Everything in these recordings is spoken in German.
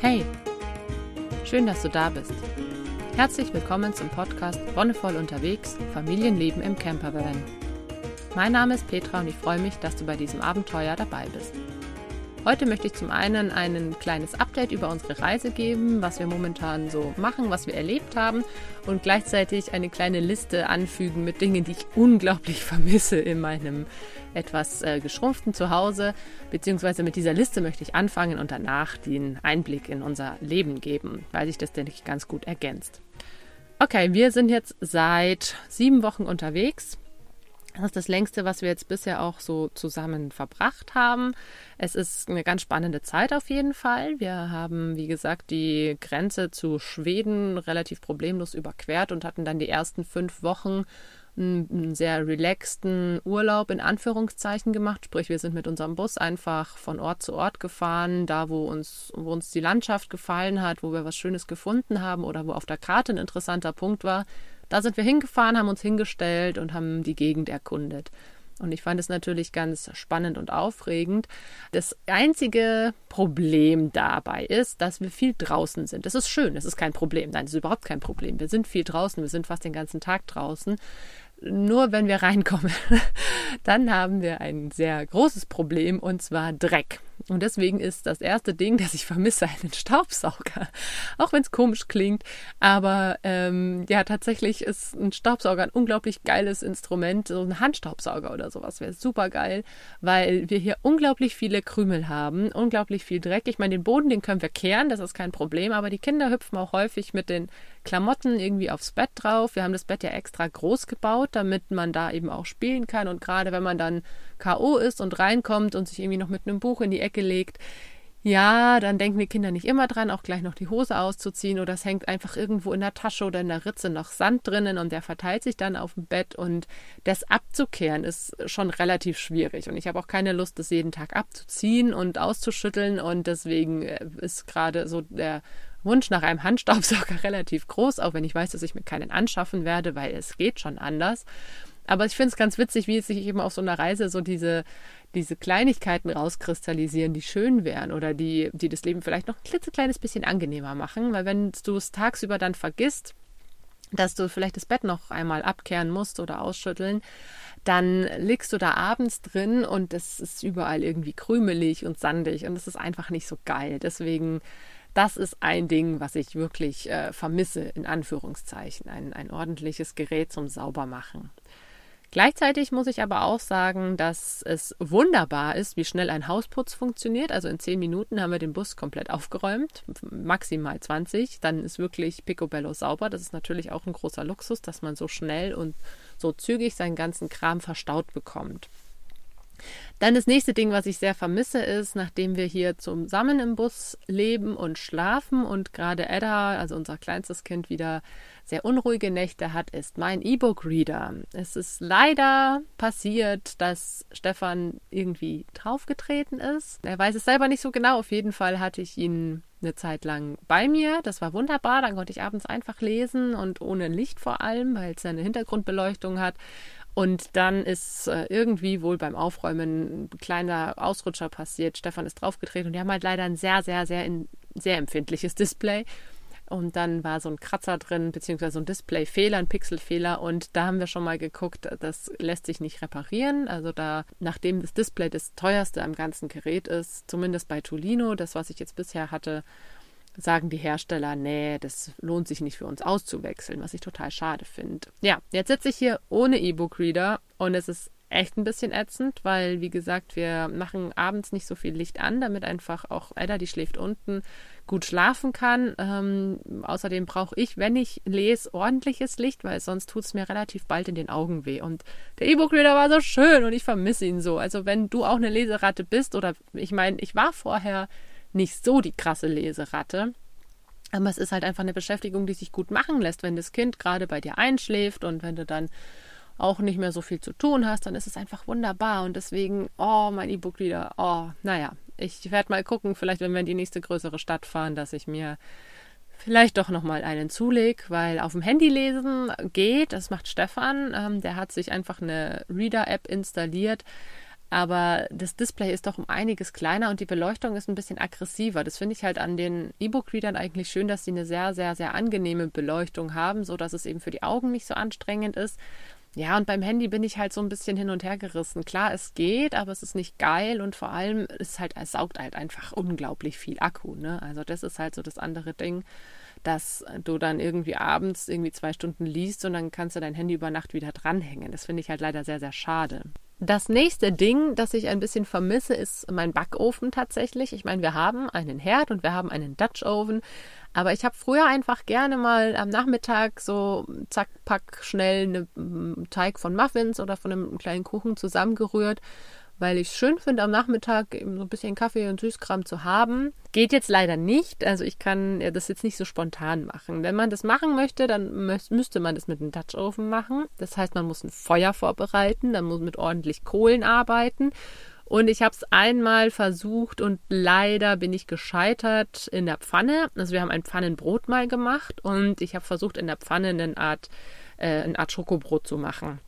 Hey, schön, dass du da bist. Herzlich willkommen zum Podcast Wonnevoll unterwegs, Familienleben im Campervan. Mein Name ist Petra und ich freue mich, dass du bei diesem Abenteuer dabei bist. Heute möchte ich zum einen ein kleines Update über unsere Reise geben, was wir momentan so machen, was wir erlebt haben und gleichzeitig eine kleine Liste anfügen mit Dingen, die ich unglaublich vermisse in meinem etwas äh, geschrumpften Zuhause. Beziehungsweise mit dieser Liste möchte ich anfangen und danach den Einblick in unser Leben geben, weil sich das, denke ich, ganz gut ergänzt. Okay, wir sind jetzt seit sieben Wochen unterwegs. Das ist das längste, was wir jetzt bisher auch so zusammen verbracht haben. Es ist eine ganz spannende Zeit auf jeden Fall. Wir haben, wie gesagt, die Grenze zu Schweden relativ problemlos überquert und hatten dann die ersten fünf Wochen einen sehr relaxten Urlaub in Anführungszeichen gemacht. Sprich, wir sind mit unserem Bus einfach von Ort zu Ort gefahren, da wo uns, wo uns die Landschaft gefallen hat, wo wir was Schönes gefunden haben oder wo auf der Karte ein interessanter Punkt war. Da sind wir hingefahren, haben uns hingestellt und haben die Gegend erkundet. Und ich fand es natürlich ganz spannend und aufregend. Das einzige Problem dabei ist, dass wir viel draußen sind. Das ist schön, das ist kein Problem. Nein, das ist überhaupt kein Problem. Wir sind viel draußen, wir sind fast den ganzen Tag draußen nur wenn wir reinkommen, dann haben wir ein sehr großes Problem und zwar Dreck. Und deswegen ist das erste Ding, das ich vermisse, einen Staubsauger. Auch wenn es komisch klingt. Aber ähm, ja, tatsächlich ist ein Staubsauger ein unglaublich geiles Instrument. So ein Handstaubsauger oder sowas wäre super geil, weil wir hier unglaublich viele Krümel haben, unglaublich viel Dreck. Ich meine, den Boden, den können wir kehren, das ist kein Problem. Aber die Kinder hüpfen auch häufig mit den Klamotten irgendwie aufs Bett drauf. Wir haben das Bett ja extra groß gebaut, damit man da eben auch spielen kann. Und gerade wenn man dann K.O. ist und reinkommt und sich irgendwie noch mit einem Buch in die Ecke legt, ja, dann denken die Kinder nicht immer dran, auch gleich noch die Hose auszuziehen oder es hängt einfach irgendwo in der Tasche oder in der Ritze noch Sand drinnen und der verteilt sich dann auf dem Bett und das abzukehren ist schon relativ schwierig und ich habe auch keine Lust, das jeden Tag abzuziehen und auszuschütteln und deswegen äh, ist gerade so der Wunsch nach einem Handstaubsauger relativ groß, auch wenn ich weiß, dass ich mir keinen anschaffen werde, weil es geht schon anders. Aber ich finde es ganz witzig, wie es sich eben auf so einer Reise so diese, diese Kleinigkeiten rauskristallisieren, die schön wären oder die, die das Leben vielleicht noch ein klitzekleines bisschen angenehmer machen. Weil wenn du es tagsüber dann vergisst, dass du vielleicht das Bett noch einmal abkehren musst oder ausschütteln, dann liegst du da abends drin und es ist überall irgendwie krümelig und sandig und es ist einfach nicht so geil. Deswegen das ist ein Ding, was ich wirklich äh, vermisse, in Anführungszeichen. Ein, ein ordentliches Gerät zum Saubermachen. Gleichzeitig muss ich aber auch sagen, dass es wunderbar ist, wie schnell ein Hausputz funktioniert. Also in zehn Minuten haben wir den Bus komplett aufgeräumt, maximal 20. Dann ist wirklich picobello sauber. Das ist natürlich auch ein großer Luxus, dass man so schnell und so zügig seinen ganzen Kram verstaut bekommt. Dann das nächste Ding, was ich sehr vermisse, ist, nachdem wir hier zusammen im Bus leben und schlafen und gerade Edda, also unser kleinstes Kind, wieder sehr unruhige Nächte hat, ist mein E-Book-Reader. Es ist leider passiert, dass Stefan irgendwie draufgetreten ist. Er weiß es selber nicht so genau. Auf jeden Fall hatte ich ihn eine Zeit lang bei mir. Das war wunderbar. Dann konnte ich abends einfach lesen und ohne Licht vor allem, weil es eine Hintergrundbeleuchtung hat. Und dann ist äh, irgendwie wohl beim Aufräumen ein kleiner Ausrutscher passiert. Stefan ist draufgetreten und die haben halt leider ein sehr, sehr, sehr, in, sehr empfindliches Display. Und dann war so ein Kratzer drin, beziehungsweise so ein Displayfehler, ein Pixelfehler. Und da haben wir schon mal geguckt, das lässt sich nicht reparieren. Also da, nachdem das Display das teuerste am ganzen Gerät ist, zumindest bei Tolino, das, was ich jetzt bisher hatte, sagen die Hersteller, nee, das lohnt sich nicht für uns auszuwechseln, was ich total schade finde. Ja, jetzt sitze ich hier ohne E-Book-Reader und es ist echt ein bisschen ätzend, weil, wie gesagt, wir machen abends nicht so viel Licht an, damit einfach auch Edda, die schläft unten, gut schlafen kann. Ähm, außerdem brauche ich, wenn ich lese, ordentliches Licht, weil sonst tut es mir relativ bald in den Augen weh. Und der E-Book-Reader war so schön und ich vermisse ihn so. Also wenn du auch eine Leseratte bist oder ich meine, ich war vorher nicht so die krasse Leseratte. Aber es ist halt einfach eine Beschäftigung, die sich gut machen lässt, wenn das Kind gerade bei dir einschläft und wenn du dann auch nicht mehr so viel zu tun hast, dann ist es einfach wunderbar. Und deswegen, oh, mein E-Book wieder, oh, naja, ich werde mal gucken, vielleicht wenn wir in die nächste größere Stadt fahren, dass ich mir vielleicht doch nochmal einen zulege, weil auf dem Handy lesen geht, das macht Stefan. Ähm, der hat sich einfach eine Reader-App installiert aber das Display ist doch um einiges kleiner und die Beleuchtung ist ein bisschen aggressiver. Das finde ich halt an den E-Book-Readern eigentlich schön, dass sie eine sehr, sehr, sehr angenehme Beleuchtung haben, so dass es eben für die Augen nicht so anstrengend ist. Ja, und beim Handy bin ich halt so ein bisschen hin und her gerissen. Klar, es geht, aber es ist nicht geil und vor allem ist halt, es saugt halt einfach unglaublich viel Akku. Ne? Also das ist halt so das andere Ding, dass du dann irgendwie abends irgendwie zwei Stunden liest und dann kannst du dein Handy über Nacht wieder dranhängen. Das finde ich halt leider sehr, sehr schade. Das nächste Ding, das ich ein bisschen vermisse, ist mein Backofen tatsächlich. Ich meine, wir haben einen Herd und wir haben einen Dutch Oven, aber ich habe früher einfach gerne mal am Nachmittag so zack, pack schnell einen Teig von Muffins oder von einem kleinen Kuchen zusammengerührt weil ich es schön finde, am Nachmittag eben so ein bisschen Kaffee und Süßkram zu haben. Geht jetzt leider nicht. Also ich kann das jetzt nicht so spontan machen. Wenn man das machen möchte, dann müsste man das mit einem Dutch Oven machen. Das heißt, man muss ein Feuer vorbereiten, dann muss man mit ordentlich Kohlen arbeiten. Und ich habe es einmal versucht und leider bin ich gescheitert in der Pfanne. Also wir haben ein Pfannenbrot mal gemacht und ich habe versucht in der Pfanne eine Art, äh, eine Art Schokobrot zu machen.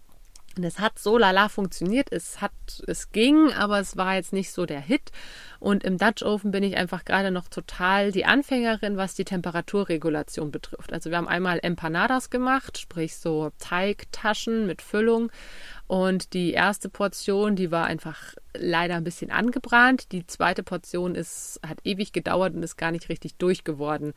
Und es hat so lala funktioniert. Es hat, es ging, aber es war jetzt nicht so der Hit. Und im Dutch Oven bin ich einfach gerade noch total die Anfängerin, was die Temperaturregulation betrifft. Also wir haben einmal Empanadas gemacht, sprich so Teigtaschen mit Füllung. Und die erste Portion, die war einfach leider ein bisschen angebrannt. Die zweite Portion ist, hat ewig gedauert und ist gar nicht richtig durchgeworden.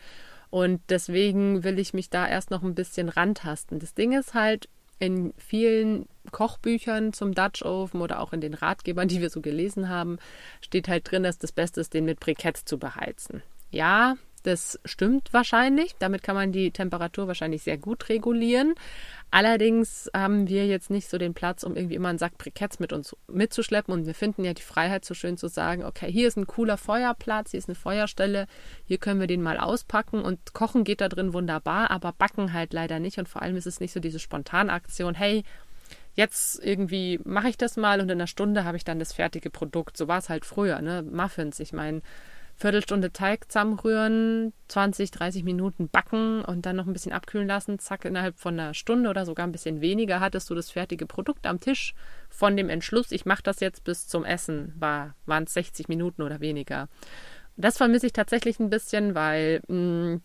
Und deswegen will ich mich da erst noch ein bisschen rantasten. Das Ding ist halt, in vielen Kochbüchern zum Dutch Oven oder auch in den Ratgebern, die wir so gelesen haben, steht halt drin, dass das Beste ist, den mit Briketts zu beheizen. Ja, das stimmt wahrscheinlich. Damit kann man die Temperatur wahrscheinlich sehr gut regulieren. Allerdings haben wir jetzt nicht so den Platz, um irgendwie immer einen Sack Briketts mit uns mitzuschleppen. Und wir finden ja die Freiheit so schön zu sagen, okay, hier ist ein cooler Feuerplatz, hier ist eine Feuerstelle, hier können wir den mal auspacken und kochen geht da drin wunderbar, aber backen halt leider nicht. Und vor allem ist es nicht so diese Spontanaktion, hey, jetzt irgendwie mache ich das mal und in einer Stunde habe ich dann das fertige Produkt. So war es halt früher, ne? Muffins. Ich meine, Viertelstunde Teig zusammenrühren, 20, 30 Minuten backen und dann noch ein bisschen abkühlen lassen. Zack, innerhalb von einer Stunde oder sogar ein bisschen weniger hattest du das fertige Produkt am Tisch. Von dem Entschluss, ich mache das jetzt bis zum Essen, war, waren es 60 Minuten oder weniger. Das vermisse ich tatsächlich ein bisschen, weil mh, mm,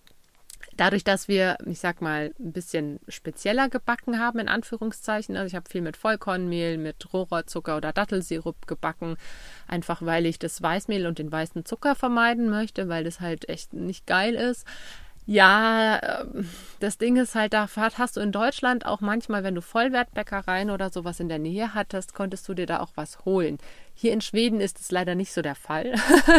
Dadurch, dass wir, ich sag mal, ein bisschen spezieller gebacken haben, in Anführungszeichen. Also ich habe viel mit Vollkornmehl, mit Rohrzucker oder Dattelsirup gebacken, einfach weil ich das Weißmehl und den weißen Zucker vermeiden möchte, weil das halt echt nicht geil ist. Ja, ähm, das Ding ist halt, da hast du in Deutschland auch manchmal, wenn du Vollwertbäckereien oder sowas in der Nähe hattest, konntest du dir da auch was holen. Hier in Schweden ist es leider nicht so der Fall.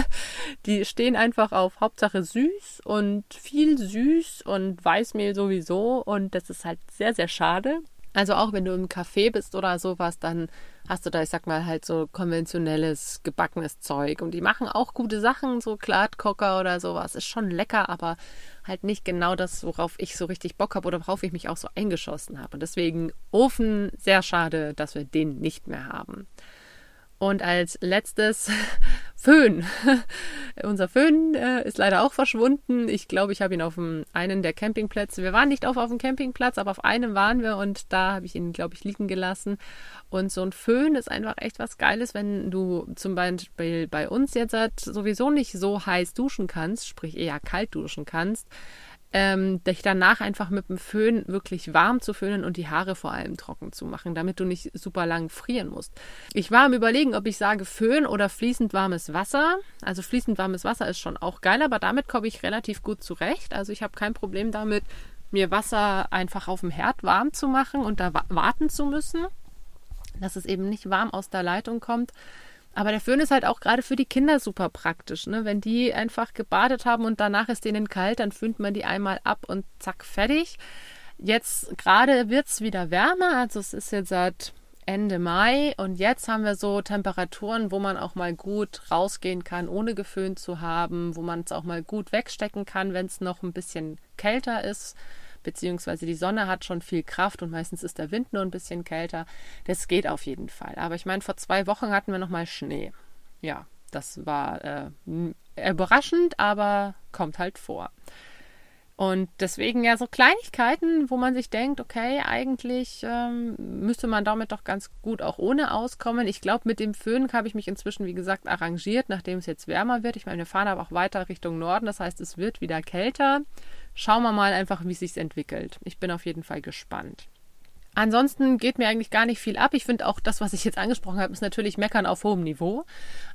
Die stehen einfach auf Hauptsache süß und viel süß und Weißmehl sowieso und das ist halt sehr, sehr schade. Also auch wenn du im Café bist oder sowas, dann hast du da, ich sag mal, halt so konventionelles, gebackenes Zeug. Und die machen auch gute Sachen, so Gladkocker oder sowas. Ist schon lecker, aber halt nicht genau das, worauf ich so richtig Bock habe oder worauf ich mich auch so eingeschossen habe. Und deswegen Ofen, sehr schade, dass wir den nicht mehr haben. Und als letztes Föhn. Unser Föhn äh, ist leider auch verschwunden. Ich glaube, ich habe ihn auf einem, einen der Campingplätze. Wir waren nicht auf, auf dem Campingplatz, aber auf einem waren wir und da habe ich ihn, glaube ich, liegen gelassen. Und so ein Föhn ist einfach echt was Geiles, wenn du zum Beispiel bei uns jetzt sowieso nicht so heiß duschen kannst, sprich eher kalt duschen kannst ähm, dich danach einfach mit dem Föhn wirklich warm zu föhnen und die Haare vor allem trocken zu machen, damit du nicht super lang frieren musst. Ich war am Überlegen, ob ich sage Föhn oder fließend warmes Wasser. Also fließend warmes Wasser ist schon auch geil, aber damit komme ich relativ gut zurecht. Also ich habe kein Problem damit, mir Wasser einfach auf dem Herd warm zu machen und da warten zu müssen, dass es eben nicht warm aus der Leitung kommt. Aber der Föhn ist halt auch gerade für die Kinder super praktisch. Ne? Wenn die einfach gebadet haben und danach ist denen kalt, dann föhnt man die einmal ab und zack, fertig. Jetzt gerade wird es wieder wärmer, also es ist jetzt seit Ende Mai und jetzt haben wir so Temperaturen, wo man auch mal gut rausgehen kann, ohne geföhnt zu haben, wo man es auch mal gut wegstecken kann, wenn es noch ein bisschen kälter ist beziehungsweise die Sonne hat schon viel Kraft und meistens ist der Wind nur ein bisschen kälter. Das geht auf jeden Fall. Aber ich meine, vor zwei Wochen hatten wir noch mal Schnee. Ja, das war äh, überraschend, aber kommt halt vor. Und deswegen ja so Kleinigkeiten, wo man sich denkt, okay, eigentlich ähm, müsste man damit doch ganz gut auch ohne auskommen. Ich glaube, mit dem Föhn habe ich mich inzwischen, wie gesagt, arrangiert, nachdem es jetzt wärmer wird. Ich meine, wir fahren aber auch weiter Richtung Norden, das heißt, es wird wieder kälter. Schauen wir mal einfach, wie es sich entwickelt. Ich bin auf jeden Fall gespannt. Ansonsten geht mir eigentlich gar nicht viel ab. Ich finde auch das, was ich jetzt angesprochen habe, ist natürlich Meckern auf hohem Niveau.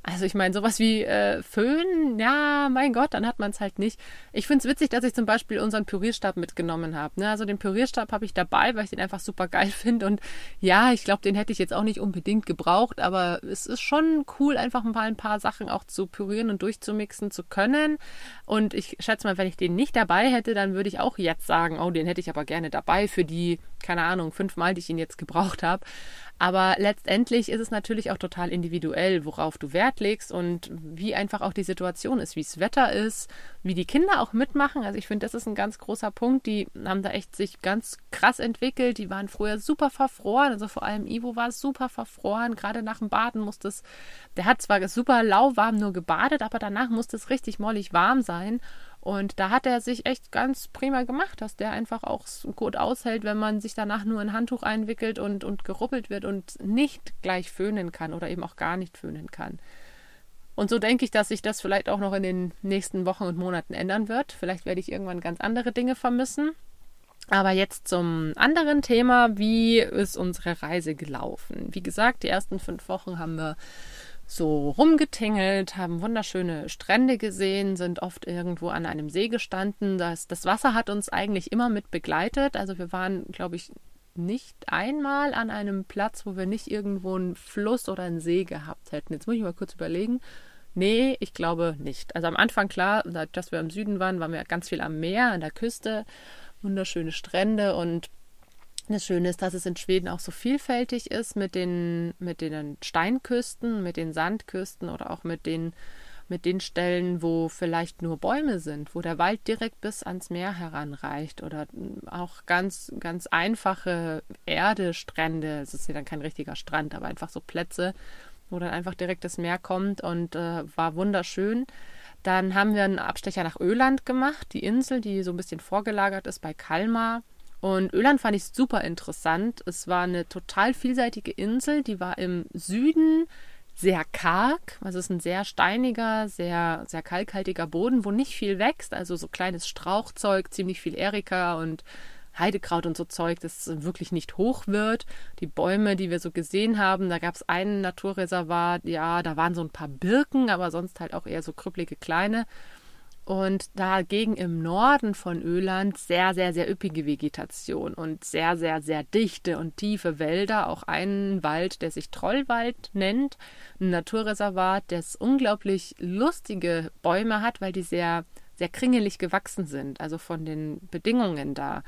Also ich meine, sowas wie äh, Föhn, ja, mein Gott, dann hat man es halt nicht. Ich finde es witzig, dass ich zum Beispiel unseren Pürierstab mitgenommen habe. Ne? Also den Pürierstab habe ich dabei, weil ich den einfach super geil finde. Und ja, ich glaube, den hätte ich jetzt auch nicht unbedingt gebraucht, aber es ist schon cool, einfach mal ein paar Sachen auch zu pürieren und durchzumixen zu können. Und ich schätze mal, wenn ich den nicht dabei hätte, dann würde ich auch jetzt sagen, oh, den hätte ich aber gerne dabei für die, keine Ahnung, fünf fünfmal, die ich ihn jetzt gebraucht habe. Aber letztendlich ist es natürlich auch total individuell, worauf du Wert legst und wie einfach auch die Situation ist, wie das Wetter ist, wie die Kinder auch mitmachen. Also ich finde, das ist ein ganz großer Punkt. Die haben da echt sich ganz krass entwickelt. Die waren früher super verfroren. Also vor allem Ivo war super verfroren. Gerade nach dem Baden musste es, der hat zwar super lauwarm nur gebadet, aber danach musste es richtig mollig warm sein. Und da hat er sich echt ganz prima gemacht, dass der einfach auch gut aushält, wenn man sich danach nur ein Handtuch einwickelt und, und geruppelt wird und nicht gleich föhnen kann oder eben auch gar nicht föhnen kann. Und so denke ich, dass sich das vielleicht auch noch in den nächsten Wochen und Monaten ändern wird. Vielleicht werde ich irgendwann ganz andere Dinge vermissen. Aber jetzt zum anderen Thema. Wie ist unsere Reise gelaufen? Wie gesagt, die ersten fünf Wochen haben wir so rumgetingelt, haben wunderschöne Strände gesehen, sind oft irgendwo an einem See gestanden. Das, das Wasser hat uns eigentlich immer mit begleitet. Also wir waren, glaube ich, nicht einmal an einem Platz, wo wir nicht irgendwo einen Fluss oder einen See gehabt hätten. Jetzt muss ich mal kurz überlegen. Nee, ich glaube nicht. Also am Anfang klar, dass wir im Süden waren, waren wir ganz viel am Meer, an der Küste, wunderschöne Strände und das Schöne ist, dass es in Schweden auch so vielfältig ist mit den, mit den Steinküsten, mit den Sandküsten oder auch mit den, mit den Stellen, wo vielleicht nur Bäume sind, wo der Wald direkt bis ans Meer heranreicht oder auch ganz, ganz einfache Erdestrände. Es ist ja dann kein richtiger Strand, aber einfach so Plätze, wo dann einfach direkt das Meer kommt und äh, war wunderschön. Dann haben wir einen Abstecher nach Öland gemacht, die Insel, die so ein bisschen vorgelagert ist bei Kalmar und Öland fand ich super interessant. Es war eine total vielseitige Insel, die war im Süden sehr karg, also es ist ein sehr steiniger, sehr, sehr kalkhaltiger Boden, wo nicht viel wächst, also so kleines Strauchzeug, ziemlich viel Erika und Heidekraut und so Zeug, das wirklich nicht hoch wird. Die Bäume, die wir so gesehen haben, da gab es ein Naturreservat, ja, da waren so ein paar Birken, aber sonst halt auch eher so krüppelige kleine. Und dagegen im Norden von Öland sehr, sehr, sehr üppige Vegetation und sehr, sehr, sehr dichte und tiefe Wälder. Auch einen Wald, der sich Trollwald nennt. Ein Naturreservat, das unglaublich lustige Bäume hat, weil die sehr, sehr kringelig gewachsen sind. Also von den Bedingungen da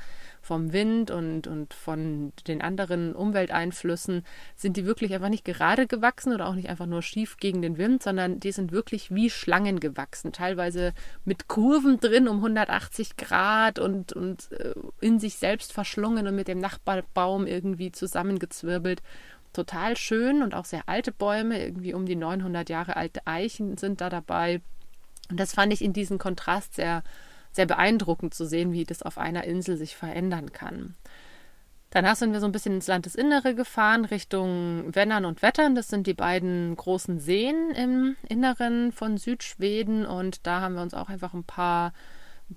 vom Wind und, und von den anderen Umwelteinflüssen sind die wirklich einfach nicht gerade gewachsen oder auch nicht einfach nur schief gegen den Wind, sondern die sind wirklich wie Schlangen gewachsen, teilweise mit Kurven drin um 180 Grad und, und äh, in sich selbst verschlungen und mit dem Nachbarbaum irgendwie zusammengezwirbelt total schön und auch sehr alte Bäume, irgendwie um die 900 Jahre alte Eichen sind da dabei. Und das fand ich in diesem Kontrast sehr sehr beeindruckend zu sehen, wie das auf einer Insel sich verändern kann. Danach sind wir so ein bisschen ins Landesinnere gefahren, Richtung Wennern und Wettern. Das sind die beiden großen Seen im Inneren von Südschweden. Und da haben wir uns auch einfach ein paar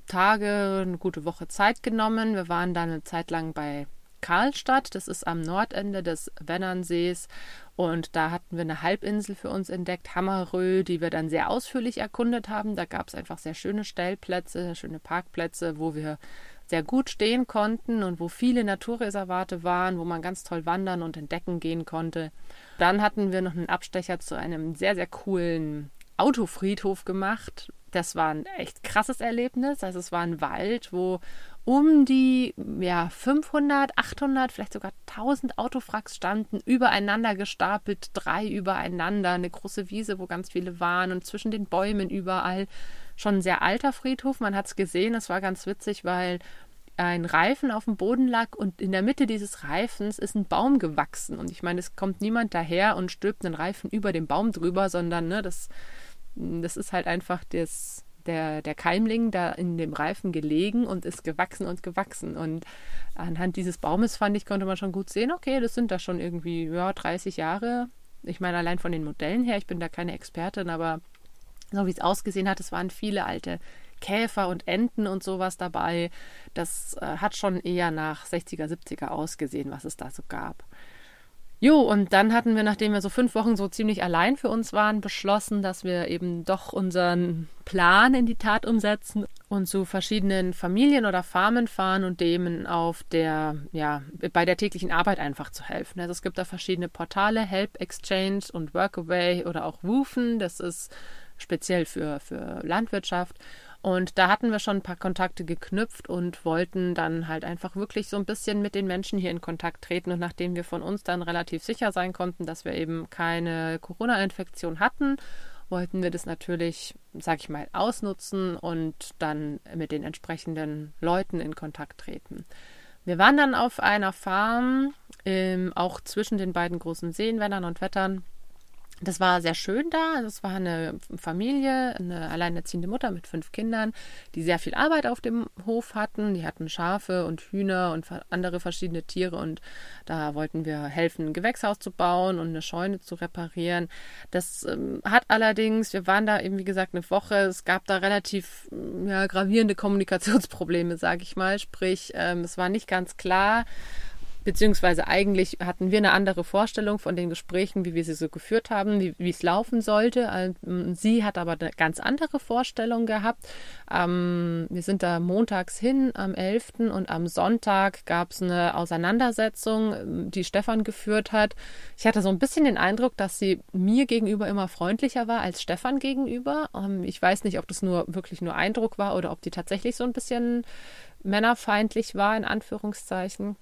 Tage, eine gute Woche Zeit genommen. Wir waren dann eine Zeit lang bei Karlstadt. Das ist am Nordende des Wennernsees. Und da hatten wir eine Halbinsel für uns entdeckt, Hammerö, die wir dann sehr ausführlich erkundet haben. Da gab es einfach sehr schöne Stellplätze, schöne Parkplätze, wo wir sehr gut stehen konnten und wo viele Naturreservate waren, wo man ganz toll wandern und entdecken gehen konnte. Dann hatten wir noch einen Abstecher zu einem sehr, sehr coolen Autofriedhof gemacht. Das war ein echt krasses Erlebnis. Also es war ein Wald, wo um die ja, 500, 800, vielleicht sogar 1000 Autofracks standen, übereinander gestapelt, drei übereinander, eine große Wiese, wo ganz viele waren und zwischen den Bäumen überall. Schon ein sehr alter Friedhof, man hat es gesehen, es war ganz witzig, weil ein Reifen auf dem Boden lag und in der Mitte dieses Reifens ist ein Baum gewachsen. Und ich meine, es kommt niemand daher und stülpt einen Reifen über den Baum drüber, sondern ne, das, das ist halt einfach das der, der Keimling da in dem Reifen gelegen und ist gewachsen und gewachsen. Und anhand dieses Baumes, fand ich, konnte man schon gut sehen, okay, das sind da schon irgendwie ja, 30 Jahre. Ich meine, allein von den Modellen her, ich bin da keine Expertin, aber so wie es ausgesehen hat, es waren viele alte Käfer und Enten und sowas dabei. Das äh, hat schon eher nach 60er, 70er ausgesehen, was es da so gab. Jo, und dann hatten wir, nachdem wir so fünf Wochen so ziemlich allein für uns waren, beschlossen, dass wir eben doch unseren Plan in die Tat umsetzen und zu verschiedenen Familien oder Farmen fahren und dem auf der, ja, bei der täglichen Arbeit einfach zu helfen. Also es gibt da verschiedene Portale, Help Exchange und Workaway oder auch Woofen. Das ist speziell für, für Landwirtschaft. Und da hatten wir schon ein paar Kontakte geknüpft und wollten dann halt einfach wirklich so ein bisschen mit den Menschen hier in Kontakt treten. Und nachdem wir von uns dann relativ sicher sein konnten, dass wir eben keine Corona-Infektion hatten, wollten wir das natürlich, sag ich mal, ausnutzen und dann mit den entsprechenden Leuten in Kontakt treten. Wir waren dann auf einer Farm, ähm, auch zwischen den beiden großen Seen, Wennern und Wettern, das war sehr schön da. Das war eine Familie, eine alleinerziehende Mutter mit fünf Kindern, die sehr viel Arbeit auf dem Hof hatten. Die hatten Schafe und Hühner und andere verschiedene Tiere und da wollten wir helfen, ein Gewächshaus zu bauen und eine Scheune zu reparieren. Das ähm, hat allerdings, wir waren da eben wie gesagt eine Woche, es gab da relativ ja, gravierende Kommunikationsprobleme, sage ich mal. Sprich, ähm, es war nicht ganz klar, beziehungsweise eigentlich hatten wir eine andere Vorstellung von den Gesprächen, wie wir sie so geführt haben, wie, wie es laufen sollte. Ähm, sie hat aber eine ganz andere Vorstellung gehabt. Ähm, wir sind da montags hin am 11. und am Sonntag gab es eine Auseinandersetzung, die Stefan geführt hat. Ich hatte so ein bisschen den Eindruck, dass sie mir gegenüber immer freundlicher war als Stefan gegenüber. Ähm, ich weiß nicht, ob das nur wirklich nur Eindruck war oder ob die tatsächlich so ein bisschen männerfeindlich war, in Anführungszeichen.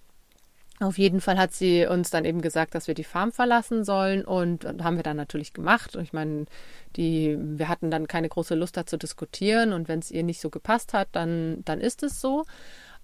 Auf jeden Fall hat sie uns dann eben gesagt, dass wir die Farm verlassen sollen und, und haben wir dann natürlich gemacht. Und ich meine, die, wir hatten dann keine große Lust da zu diskutieren und wenn es ihr nicht so gepasst hat, dann, dann ist es so.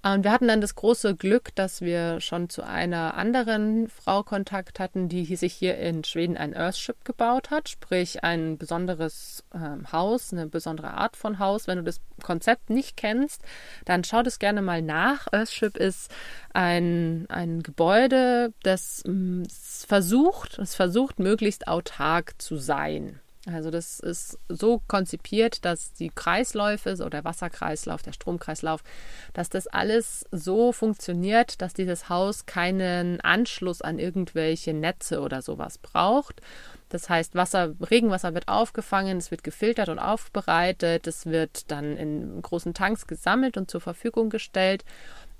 Und wir hatten dann das große Glück, dass wir schon zu einer anderen Frau Kontakt hatten, die sich hier in Schweden ein Earthship gebaut hat, sprich ein besonderes ähm, Haus, eine besondere Art von Haus. Wenn du das Konzept nicht kennst, dann schau das gerne mal nach. Earthship ist ein, ein Gebäude, das mm, versucht, es versucht, möglichst autark zu sein. Also das ist so konzipiert, dass die Kreisläufe oder der Wasserkreislauf, der Stromkreislauf, dass das alles so funktioniert, dass dieses Haus keinen Anschluss an irgendwelche Netze oder sowas braucht. Das heißt, Wasser, Regenwasser wird aufgefangen, es wird gefiltert und aufbereitet, es wird dann in großen Tanks gesammelt und zur Verfügung gestellt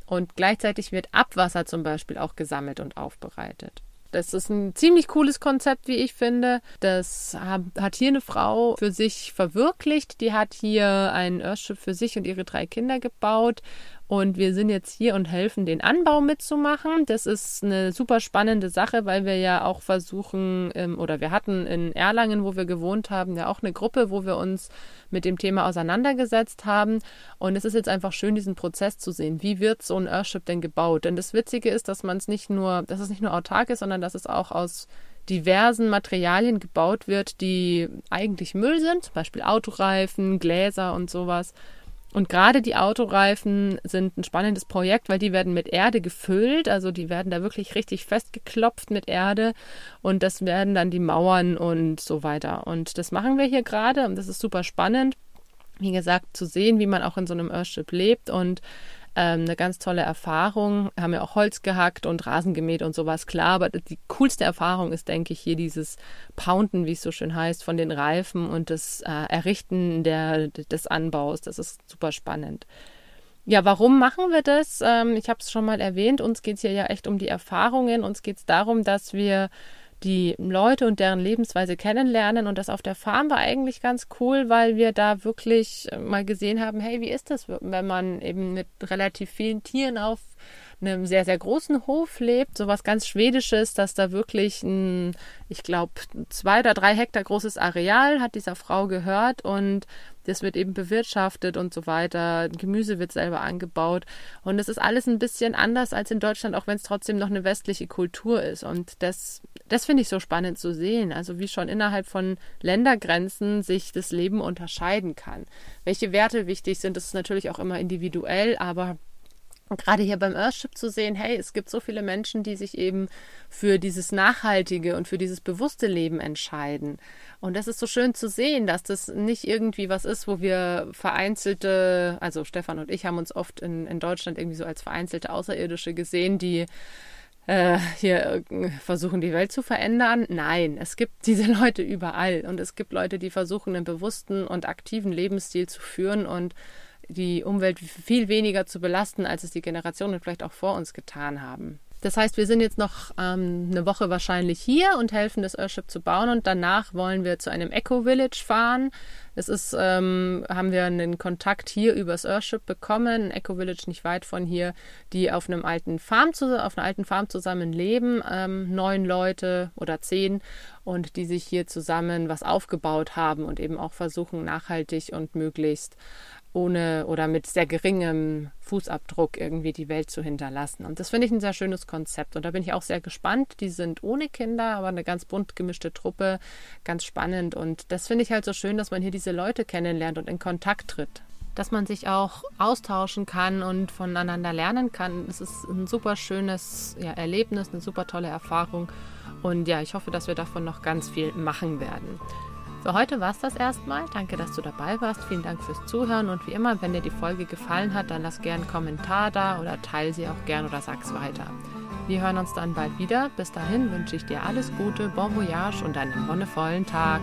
und gleichzeitig wird Abwasser zum Beispiel auch gesammelt und aufbereitet. Das ist ein ziemlich cooles Konzept, wie ich finde. Das hat hier eine Frau für sich verwirklicht. Die hat hier ein Earthship für sich und ihre drei Kinder gebaut und wir sind jetzt hier und helfen, den Anbau mitzumachen. Das ist eine super spannende Sache, weil wir ja auch versuchen, ähm, oder wir hatten in Erlangen, wo wir gewohnt haben, ja auch eine Gruppe, wo wir uns mit dem Thema auseinandergesetzt haben. Und es ist jetzt einfach schön, diesen Prozess zu sehen. Wie wird so ein Earthship denn gebaut? Denn das Witzige ist, dass man es nicht nur, dass es nicht nur autark ist, sondern dass es auch aus diversen Materialien gebaut wird, die eigentlich Müll sind, zum Beispiel Autoreifen, Gläser und sowas. Und gerade die Autoreifen sind ein spannendes Projekt, weil die werden mit Erde gefüllt, also die werden da wirklich richtig festgeklopft mit Erde. Und das werden dann die Mauern und so weiter. Und das machen wir hier gerade und das ist super spannend, wie gesagt, zu sehen, wie man auch in so einem Earthship lebt. Und ähm, eine ganz tolle Erfahrung. Haben ja auch Holz gehackt und Rasen gemäht und sowas, klar. Aber die coolste Erfahrung ist, denke ich, hier dieses Pounden, wie es so schön heißt, von den Reifen und das äh, Errichten der, des Anbaus. Das ist super spannend. Ja, warum machen wir das? Ähm, ich habe es schon mal erwähnt. Uns geht es hier ja echt um die Erfahrungen. Uns geht es darum, dass wir die Leute und deren Lebensweise kennenlernen. Und das auf der Farm war eigentlich ganz cool, weil wir da wirklich äh, mal gesehen haben, hey, wie ist das, wenn man eben mit relativ vielen Tieren auf einem sehr, sehr großen Hof lebt, sowas ganz Schwedisches, dass da wirklich ein, ich glaube, zwei oder drei Hektar großes Areal hat dieser Frau gehört und das wird eben bewirtschaftet und so weiter. Gemüse wird selber angebaut. Und es ist alles ein bisschen anders als in Deutschland, auch wenn es trotzdem noch eine westliche Kultur ist. Und das, das finde ich so spannend zu sehen. Also wie schon innerhalb von Ländergrenzen sich das Leben unterscheiden kann. Welche Werte wichtig sind, das ist natürlich auch immer individuell, aber gerade hier beim Earthship zu sehen, hey, es gibt so viele Menschen, die sich eben für dieses nachhaltige und für dieses bewusste Leben entscheiden. Und das ist so schön zu sehen, dass das nicht irgendwie was ist, wo wir vereinzelte, also Stefan und ich haben uns oft in, in Deutschland irgendwie so als vereinzelte Außerirdische gesehen, die äh, hier versuchen, die Welt zu verändern. Nein, es gibt diese Leute überall. Und es gibt Leute, die versuchen, einen bewussten und aktiven Lebensstil zu führen und die Umwelt viel weniger zu belasten, als es die Generationen vielleicht auch vor uns getan haben. Das heißt, wir sind jetzt noch ähm, eine Woche wahrscheinlich hier und helfen, das Earthship zu bauen und danach wollen wir zu einem Eco-Village fahren. Das ist, ähm, haben wir einen Kontakt hier übers Earthship bekommen, ein Eco-Village nicht weit von hier, die auf einem alten Farm, zu, auf einer alten Farm zusammen leben, ähm, neun Leute oder zehn und die sich hier zusammen was aufgebaut haben und eben auch versuchen, nachhaltig und möglichst ohne oder mit sehr geringem Fußabdruck irgendwie die Welt zu hinterlassen. Und das finde ich ein sehr schönes Konzept. Und da bin ich auch sehr gespannt. Die sind ohne Kinder, aber eine ganz bunt gemischte Truppe, ganz spannend. Und das finde ich halt so schön, dass man hier diese Leute kennenlernt und in Kontakt tritt. Dass man sich auch austauschen kann und voneinander lernen kann. Es ist ein super schönes ja, Erlebnis, eine super tolle Erfahrung. Und ja, ich hoffe, dass wir davon noch ganz viel machen werden. Für heute war es das erstmal. Danke, dass du dabei warst. Vielen Dank fürs Zuhören und wie immer, wenn dir die Folge gefallen hat, dann lass gerne einen Kommentar da oder teile sie auch gern oder sag's weiter. Wir hören uns dann bald wieder. Bis dahin wünsche ich dir alles Gute, bon voyage und einen wonnevollen Tag.